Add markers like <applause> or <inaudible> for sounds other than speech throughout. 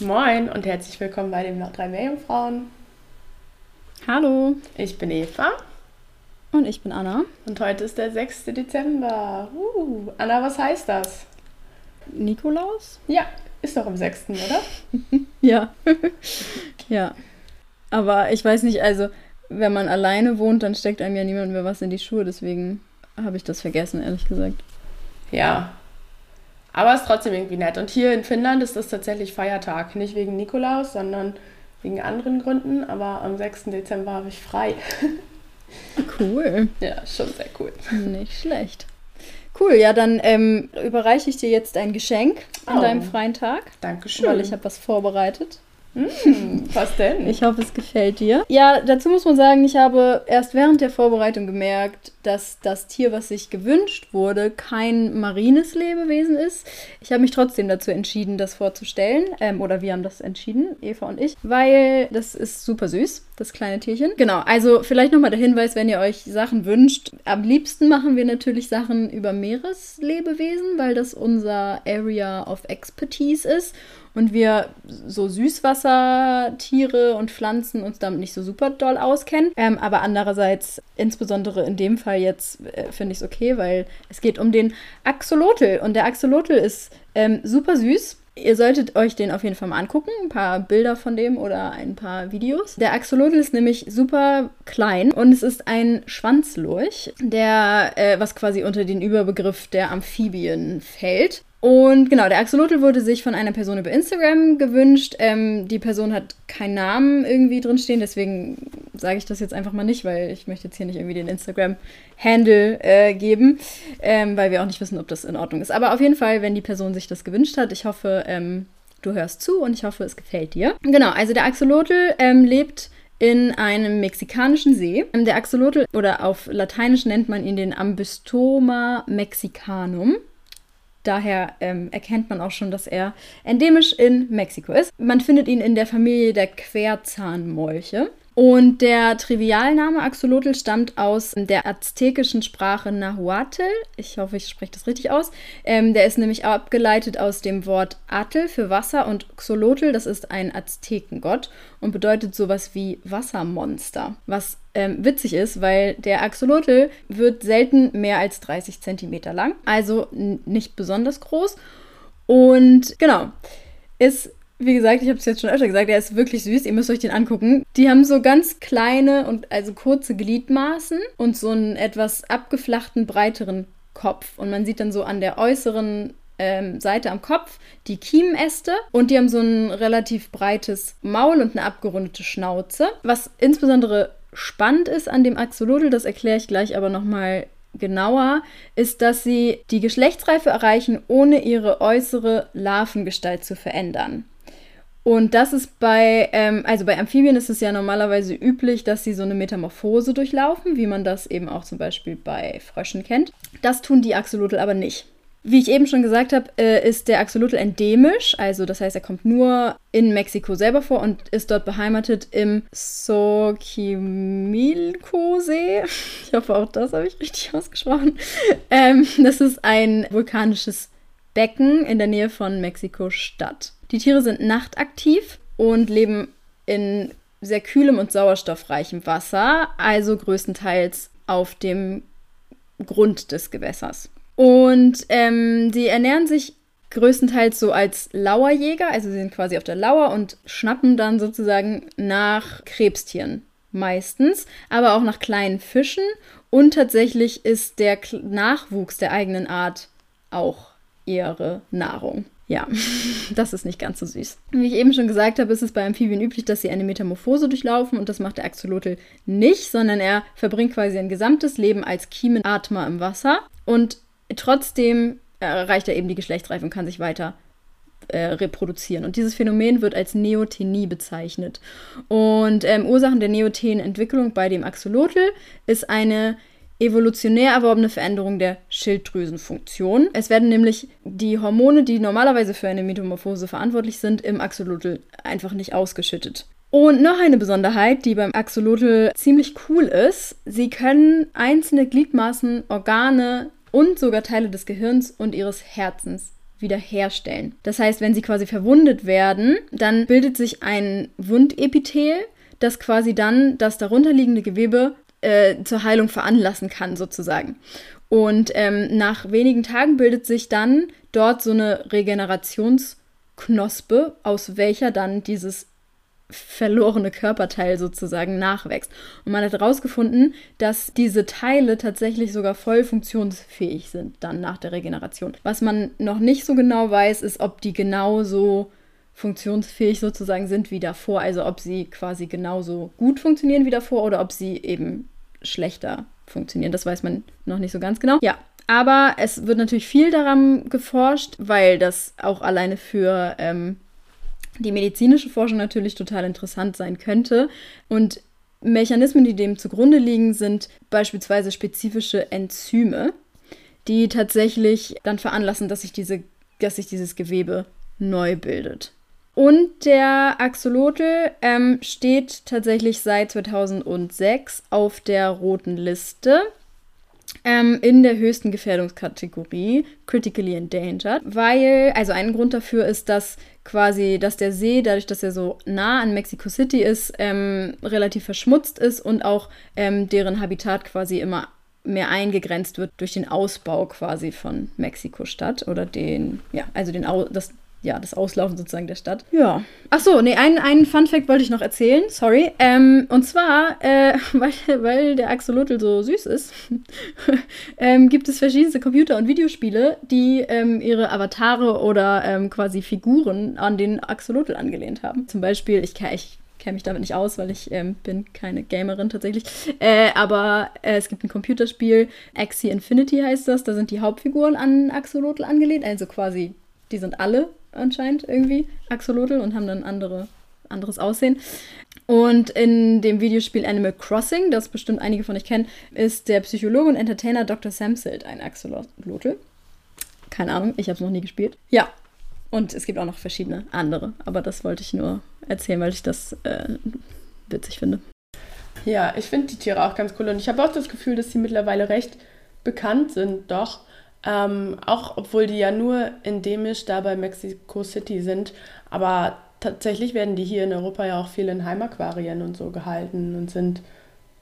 Moin und herzlich willkommen bei den drei Meerjungfrauen. Hallo. Ich bin Eva Und ich bin Anna. und heute ist der 6. Dezember. Uh, Anna, was heißt das? Nikolaus? Ja, ist doch am 6., oder? <laughs> Ja. <laughs> ja. Aber ich weiß nicht, also, wenn man alleine wohnt, dann steckt einem ja niemand mehr was in die Schuhe. Deswegen habe ich das vergessen, ehrlich gesagt. Ja. Aber ist trotzdem irgendwie nett. Und hier in Finnland ist das tatsächlich Feiertag. Nicht wegen Nikolaus, sondern wegen anderen Gründen. Aber am 6. Dezember habe ich frei. <laughs> Cool. Ja, schon sehr cool. Nicht schlecht. Cool, ja, dann ähm, überreiche ich dir jetzt ein Geschenk an Oh. deinem freien Tag, Dankeschön. weil ich habe was vorbereitet. Hm, was denn? Ich hoffe, es gefällt dir. Ja, dazu muss man sagen, ich habe erst während der Vorbereitung gemerkt, dass das Tier, was sich gewünscht wurde, kein marines Lebewesen ist. Ich habe mich trotzdem dazu entschieden, das vorzustellen. Ähm, oder wir haben das entschieden, Eva und ich, weil das ist super süß, das kleine Tierchen. Genau, also vielleicht nochmal der Hinweis, wenn ihr euch Sachen wünscht. Am liebsten machen wir natürlich Sachen über Meereslebewesen, weil das unser Area of Expertise ist und wir so Süßwassertiere und Pflanzen uns damit nicht so super doll auskennen. Ähm, aber andererseits, insbesondere in dem Fall jetzt, äh, finde ich es okay, weil es geht um den Axolotl. Und der Axolotl ist ähm, super süß. Ihr solltet euch den auf jeden Fall mal angucken. Ein paar Bilder von dem oder ein paar Videos. Der Axolotl ist nämlich super klein und es ist ein Schwanzlurch, der, äh, was quasi unter den Überbegriff der Amphibien fällt. Und genau, der Axolotl wurde sich von einer Person über Instagram gewünscht. Ähm, die Person hat keinen Namen irgendwie drinstehen, deswegen sage ich das jetzt einfach mal nicht, weil ich möchte jetzt hier nicht irgendwie den Instagram-Handle äh, geben, ähm, weil wir auch nicht wissen, ob das in Ordnung ist. Aber auf jeden Fall, wenn die Person sich das gewünscht hat, ich hoffe, ähm, du hörst zu und ich hoffe, es gefällt dir. Genau, also der Axolotl ähm, lebt in einem mexikanischen See. Ähm, Der Axolotl, oder auf Lateinisch nennt man ihn den Ambystoma mexicanum. Daher ähm, erkennt man auch schon, dass er endemisch in Mexiko ist. Man findet ihn in der Familie der Querzahnmolche. Und der Trivialname Axolotl stammt aus der aztekischen Sprache Nahuatl. Ich hoffe, ich spreche das richtig aus. Ähm, der ist nämlich abgeleitet aus dem Wort Atl für Wasser und Xolotl, das ist ein Aztekengott und bedeutet sowas wie Wassermonster. Was ähm, witzig ist, weil der Axolotl wird selten mehr als 30 Zentimeter lang, also nicht besonders groß. Und genau, ist, wie gesagt, ich habe es jetzt schon öfter gesagt, der ist wirklich süß, ihr müsst euch den angucken. Die haben so ganz kleine und also kurze Gliedmaßen und so einen etwas abgeflachten, breiteren Kopf. Und man sieht dann so an der äußeren ähm, Seite am Kopf die Kiemenäste und die haben so ein relativ breites Maul und eine abgerundete Schnauze. Was insbesondere spannend ist an dem Axolotl, das erkläre ich gleich aber nochmal genauer, ist, dass sie die Geschlechtsreife erreichen, ohne ihre äußere Larvengestalt zu verändern. Und das ist bei, ähm, also bei Amphibien ist es ja normalerweise üblich, dass sie so eine Metamorphose durchlaufen, wie man das eben auch zum Beispiel bei Fröschen kennt. Das tun die Axolotl aber nicht. Wie ich eben schon gesagt habe, äh, ist der Axolotl endemisch, also das heißt, er kommt nur in Mexiko selber vor und ist dort beheimatet im Xochimilco-See. <laughs> Ich hoffe, auch das habe ich richtig ausgesprochen. Ähm, das ist ein vulkanisches Becken in der Nähe von Mexiko-Stadt. Die Tiere sind nachtaktiv und leben in sehr kühlem und sauerstoffreichem Wasser, also größtenteils auf dem Grund des Gewässers. Und ähm, sie ernähren sich größtenteils so als Lauerjäger, also sie sind quasi auf der Lauer und schnappen dann sozusagen nach Krebstieren. meistens, aber auch nach kleinen Fischen und tatsächlich ist der Nachwuchs der eigenen Art auch ihre Nahrung. Ja, <laughs> das ist nicht ganz so süß. Wie ich eben schon gesagt habe, ist es bei Amphibien üblich, dass sie eine Metamorphose durchlaufen und das macht der Axolotl nicht, sondern er verbringt quasi ein gesamtes Leben als Kiemenatmer im Wasser und trotzdem erreicht er eben die Geschlechtsreife und kann sich weiter äh, reproduzieren. Und dieses Phänomen wird als Neothenie bezeichnet. Und ähm, Ursachen der Neothenentwicklung bei dem Axolotl ist eine evolutionär erworbene Veränderung der Schilddrüsenfunktion. Es werden nämlich die Hormone, die normalerweise für eine Metamorphose verantwortlich sind, im Axolotl einfach nicht ausgeschüttet. Und noch eine Besonderheit, die beim Axolotl ziemlich cool ist, sie können einzelne Gliedmaßen, Organe und sogar Teile des Gehirns und ihres Herzens wiederherstellen. Das heißt, wenn sie quasi verwundet werden, dann bildet sich ein Wundepithel, das quasi dann das darunterliegende Gewebe äh, zur Heilung veranlassen kann, sozusagen. Und ähm, nach wenigen Tagen bildet sich dann dort so eine Regenerationsknospe, aus welcher dann dieses verlorene Körperteil sozusagen nachwächst. Und man hat herausgefunden, dass diese Teile tatsächlich sogar voll funktionsfähig sind dann nach der Regeneration. Was man noch nicht so genau weiß, ist, ob die genauso funktionsfähig sozusagen sind wie davor. Also ob sie quasi genauso gut funktionieren wie davor oder ob sie eben schlechter funktionieren. Das weiß man noch nicht so ganz genau. Ja, aber es wird natürlich viel daran geforscht, weil das auch alleine für ähm, die medizinische Forschung natürlich total interessant sein könnte. Und Mechanismen, die dem zugrunde liegen, sind beispielsweise spezifische Enzyme, die tatsächlich dann veranlassen, dass sich, diese, dass sich dieses Gewebe neu bildet. Und der Axolotl ähm, steht tatsächlich seit 2006 auf der roten Liste ähm, in der höchsten Gefährdungskategorie, critically endangered, weil, also ein Grund dafür ist, dass quasi, dass der See, dadurch, dass er so nah an Mexico City ist, ähm, relativ verschmutzt ist und auch ähm, deren Habitat quasi immer mehr eingegrenzt wird durch den Ausbau quasi von Mexiko-Stadt oder den, ja, also den, das, ja, das Auslaufen sozusagen der Stadt. Ja. Ach so, nee, einen, einen Fun-Fact wollte ich noch erzählen, sorry. Ähm, und zwar, äh, <laughs> weil, weil der Axolotl so süß ist, <laughs> ähm, gibt es verschiedenste Computer- und Videospiele, die ähm, ihre Avatare oder ähm, quasi Figuren an den Axolotl angelehnt haben. Zum Beispiel, ich, ich kenne mich damit nicht aus, weil ich ähm, bin keine Gamerin tatsächlich. Äh, aber äh, es gibt ein Computerspiel, Axie Infinity heißt das. Da sind die Hauptfiguren an Axolotl angelehnt, also quasi, die sind alle anscheinend irgendwie, Axolotl, und haben dann andere, anderes Aussehen. Und in dem Videospiel Animal Crossing, das bestimmt einige von euch kennen, ist der Psychologe und Entertainer Dr. Samsild ein Axolotl. Keine Ahnung, ich habe es noch nie gespielt. Ja, und es gibt auch noch verschiedene andere, aber das wollte ich nur erzählen, weil ich das äh, witzig finde. Ja, ich finde die Tiere auch ganz cool und ich habe auch das Gefühl, dass sie mittlerweile recht bekannt sind, doch. Ähm, auch obwohl die ja nur endemisch da bei Mexico City sind. Aber tatsächlich werden die hier in Europa ja auch viel in Heimaquarien und so gehalten und sind,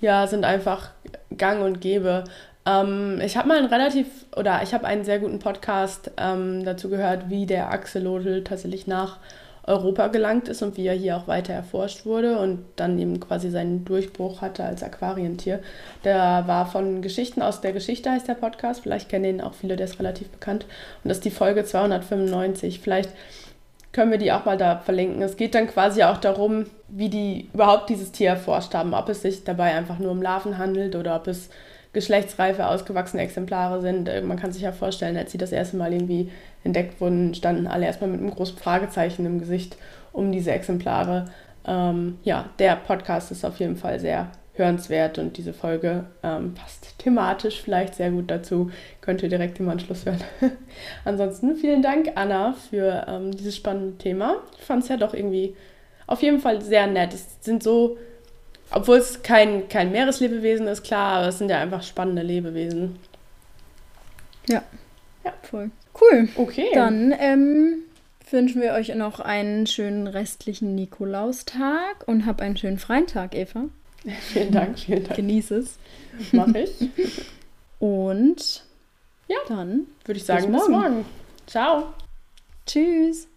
ja, sind einfach gang und gäbe. Ähm, ich habe mal einen relativ, oder ich habe einen sehr guten Podcast ähm, dazu gehört, wie der Axolotl tatsächlich nach Europa gelangt ist und wie er hier auch weiter erforscht wurde und dann eben quasi seinen Durchbruch hatte als Aquarientier. Der war von Geschichten aus der Geschichte, heißt der Podcast. Vielleicht kennen ihn auch viele, der ist relativ bekannt. Und das ist die Folge 295. Vielleicht können wir die auch mal da verlinken. Es geht dann quasi auch darum, wie die überhaupt dieses Tier erforscht haben. Ob es sich dabei einfach nur um Larven handelt oder ob es geschlechtsreife, ausgewachsene Exemplare sind. Äh, man kann sich ja vorstellen, als sie das erste Mal irgendwie entdeckt wurden, standen alle erstmal mit einem großen Fragezeichen im Gesicht um diese Exemplare. Ähm, ja, der Podcast ist auf jeden Fall sehr hörenswert und diese Folge ähm, passt thematisch vielleicht sehr gut dazu. Könnt ihr direkt im Anschluss hören. <laughs> Ansonsten vielen Dank, Anna, für ähm, dieses spannende Thema. Ich fand es ja doch irgendwie auf jeden Fall sehr nett. Es sind so obwohl es kein, kein Meereslebewesen ist, klar, aber es sind ja einfach spannende Lebewesen. Ja. Ja. Voll. Cool. Okay. Dann ähm, wünschen wir euch noch einen schönen restlichen Nikolaustag und hab einen schönen freien Tag, Eva. <laughs> Vielen Dank, vielen Dank. Genieß es. Mach ich. <laughs> und ja, dann würde ich sagen, bis morgen. Bis morgen. Ciao. Tschüss.